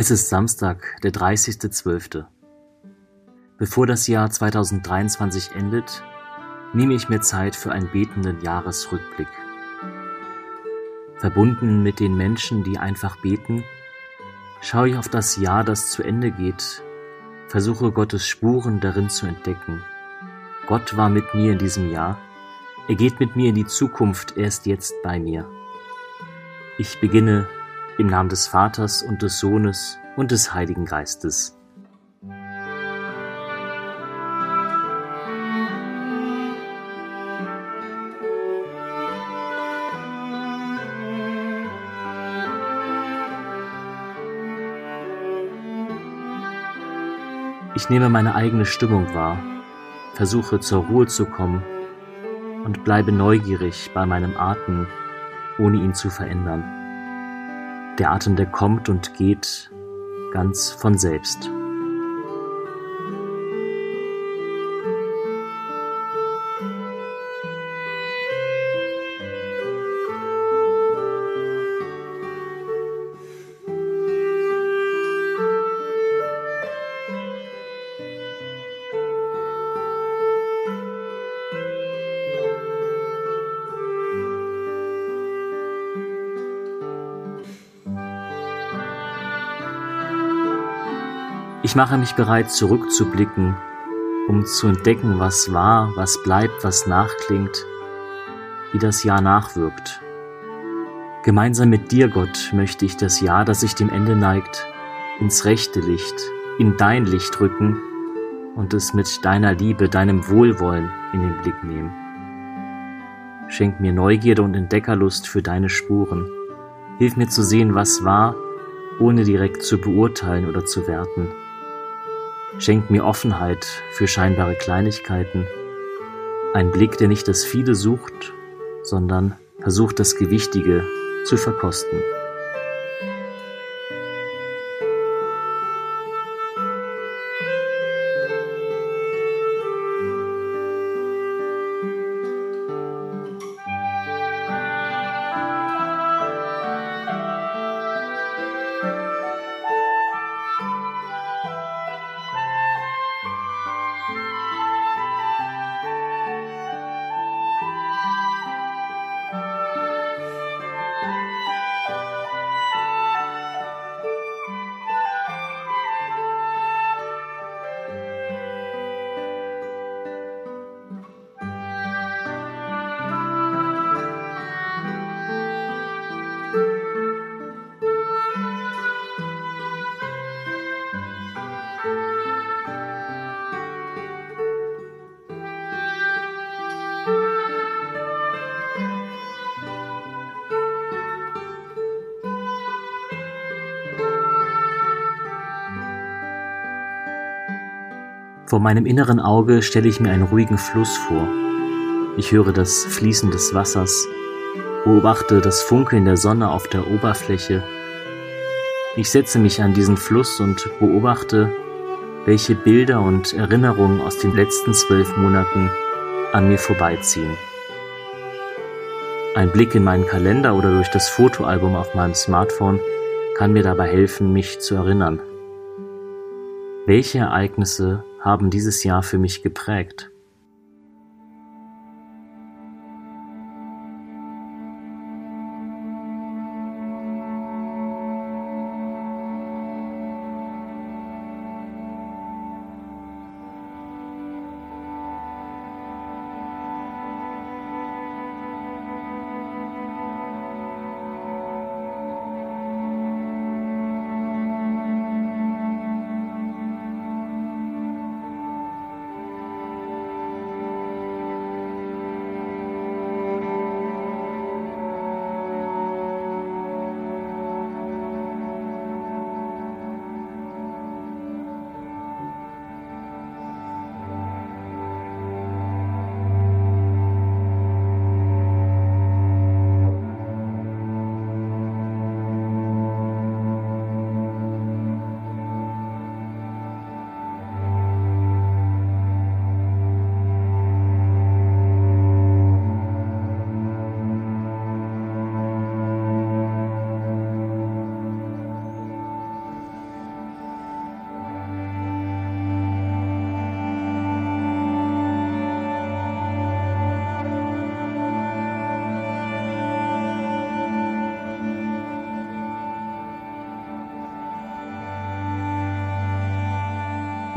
Es ist Samstag, der 30.12. Bevor das Jahr 2023 endet, nehme ich mir Zeit für einen betenden Jahresrückblick. Verbunden mit den Menschen, die einfach beten, schaue ich auf das Jahr, das zu Ende geht, versuche Gottes Spuren darin zu entdecken. Gott war mit mir in diesem Jahr, er geht mit mir in die Zukunft, er ist jetzt bei mir. Ich beginne im Namen des Vaters und des Sohnes und des Heiligen Geistes. Ich nehme meine eigene Stimmung wahr, versuche zur Ruhe zu kommen und bleibe neugierig bei meinem Atem, ohne ihn zu verändern. Der Atem, der kommt und geht ganz von selbst. Ich mache mich bereit, zurückzublicken, um zu entdecken, was war, was bleibt, was nachklingt, wie das Jahr nachwirkt. Gemeinsam mit dir, Gott, möchte ich das Jahr, das sich dem Ende neigt, ins rechte Licht, in dein Licht rücken und es mit deiner Liebe, deinem Wohlwollen in den Blick nehmen. Schenk mir Neugierde und Entdeckerlust für deine Spuren. Hilf mir zu sehen, was war, ohne direkt zu beurteilen oder zu werten. Schenk mir Offenheit für scheinbare Kleinigkeiten, ein Blick, der nicht das Viele sucht, sondern versucht das Gewichtige zu verkosten. Vor meinem inneren Auge stelle ich mir einen ruhigen Fluss vor. Ich höre das Fließen des Wassers, beobachte das Funkeln der Sonne auf der Oberfläche. Ich setze mich an diesen Fluss und beobachte, welche Bilder und Erinnerungen aus den letzten zwölf Monaten an mir vorbeiziehen. Ein Blick in meinen Kalender oder durch das Fotoalbum auf meinem Smartphone kann mir dabei helfen, mich zu erinnern. Welche Ereignisse haben dieses Jahr für mich geprägt.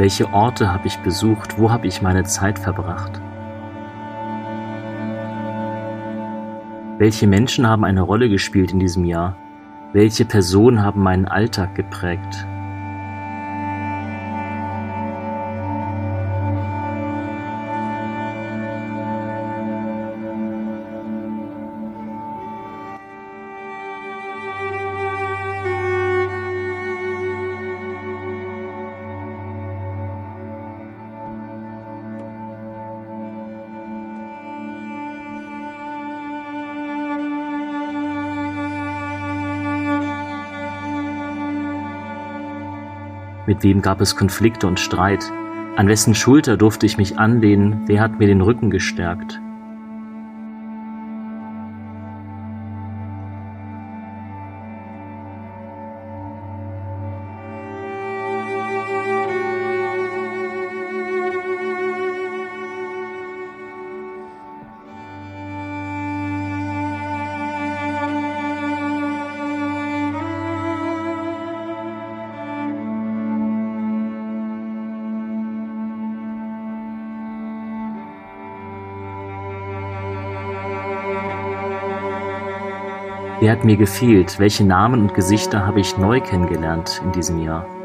Welche Orte habe ich besucht? Wo habe ich meine Zeit verbracht? Welche Menschen haben eine Rolle gespielt in diesem Jahr? Welche Personen haben meinen Alltag geprägt? Mit wem gab es Konflikte und Streit? An wessen Schulter durfte ich mich anlehnen? Wer hat mir den Rücken gestärkt? Wer hat mir gefehlt? Welche Namen und Gesichter habe ich neu kennengelernt in diesem Jahr?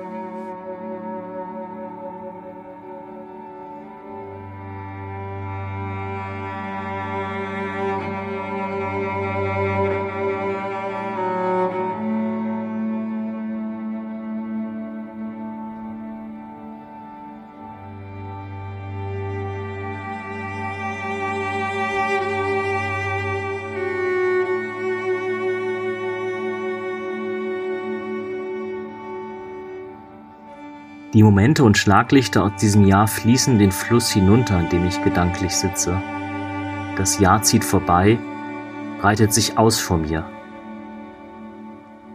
Die Momente und Schlaglichter aus diesem Jahr fließen den Fluss hinunter, an dem ich gedanklich sitze. Das Jahr zieht vorbei, breitet sich aus vor mir.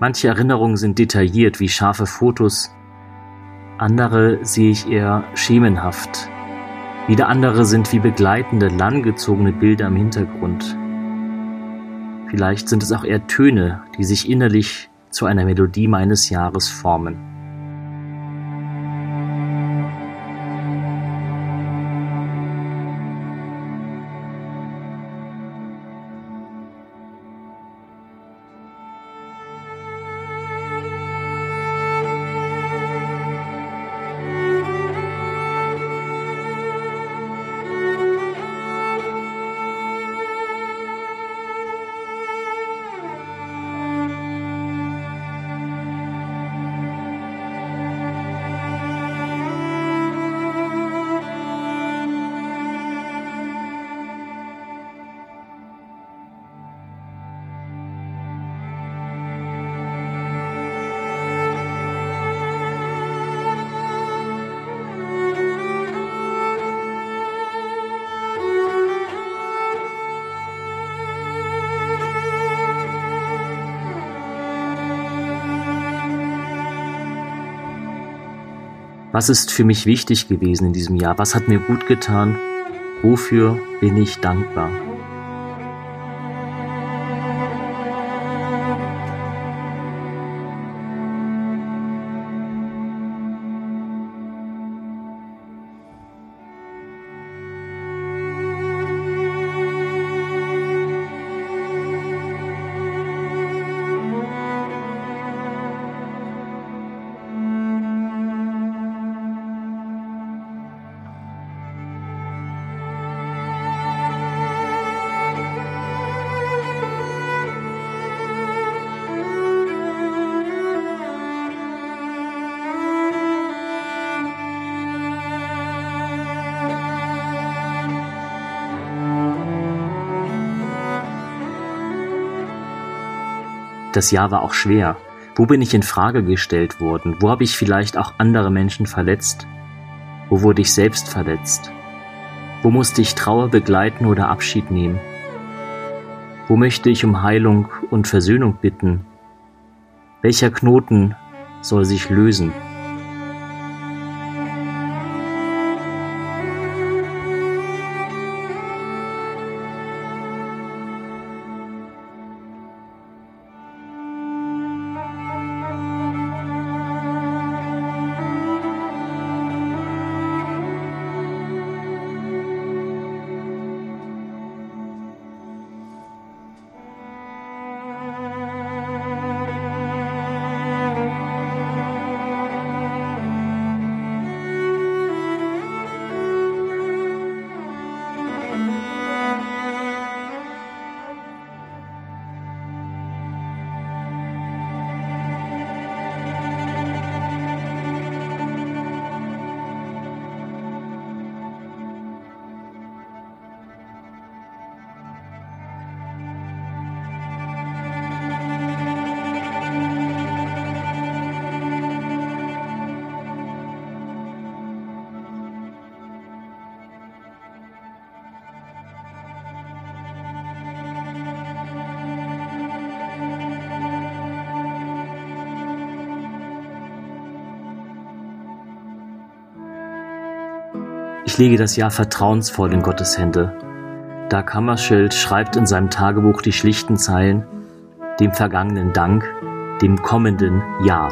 Manche Erinnerungen sind detailliert wie scharfe Fotos, andere sehe ich eher schemenhaft. Wieder andere sind wie begleitende, langgezogene Bilder im Hintergrund. Vielleicht sind es auch eher Töne, die sich innerlich zu einer Melodie meines Jahres formen. Was ist für mich wichtig gewesen in diesem Jahr? Was hat mir gut getan? Wofür bin ich dankbar? Das Jahr war auch schwer. Wo bin ich in Frage gestellt worden? Wo habe ich vielleicht auch andere Menschen verletzt? Wo wurde ich selbst verletzt? Wo musste ich Trauer begleiten oder Abschied nehmen? Wo möchte ich um Heilung und Versöhnung bitten? Welcher Knoten soll sich lösen? Lege das Jahr vertrauensvoll in Gottes Hände. Da Kammerschild schreibt in seinem Tagebuch die schlichten Zeilen, dem vergangenen Dank, dem kommenden Jahr.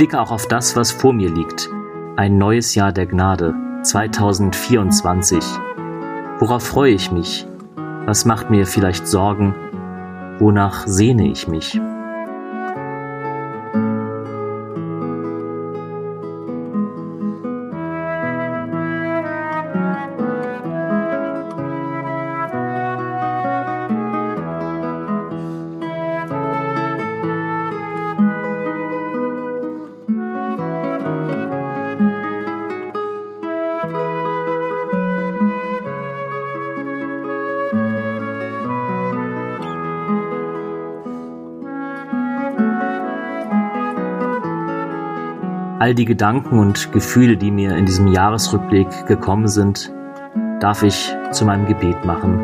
Blicke auch auf das, was vor mir liegt. Ein neues Jahr der Gnade, 2024. Worauf freue ich mich? Was macht mir vielleicht Sorgen? Wonach sehne ich mich? All die Gedanken und Gefühle, die mir in diesem Jahresrückblick gekommen sind, darf ich zu meinem Gebet machen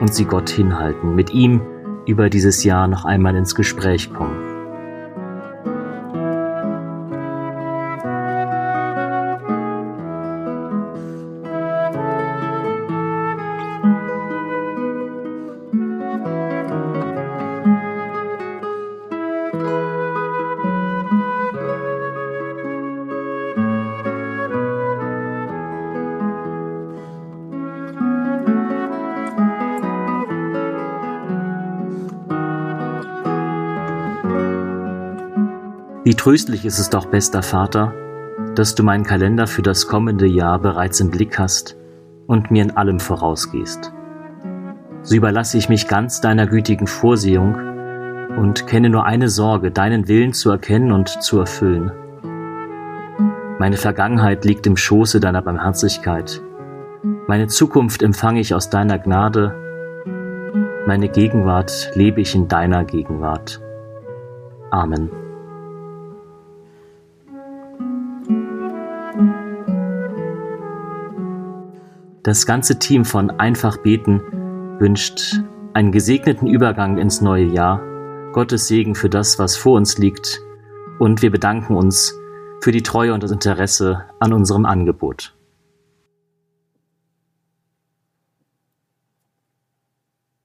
und sie Gott hinhalten, mit ihm über dieses Jahr noch einmal ins Gespräch kommen. Wie tröstlich ist es doch, bester Vater, dass du meinen Kalender für das kommende Jahr bereits im Blick hast und mir in allem vorausgehst. So überlasse ich mich ganz deiner gütigen Vorsehung und kenne nur eine Sorge, deinen Willen zu erkennen und zu erfüllen. Meine Vergangenheit liegt im Schoße deiner Barmherzigkeit. Meine Zukunft empfange ich aus deiner Gnade. Meine Gegenwart lebe ich in deiner Gegenwart. Amen. Das ganze Team von Einfach Beten wünscht einen gesegneten Übergang ins neue Jahr, Gottes Segen für das, was vor uns liegt und wir bedanken uns für die Treue und das Interesse an unserem Angebot.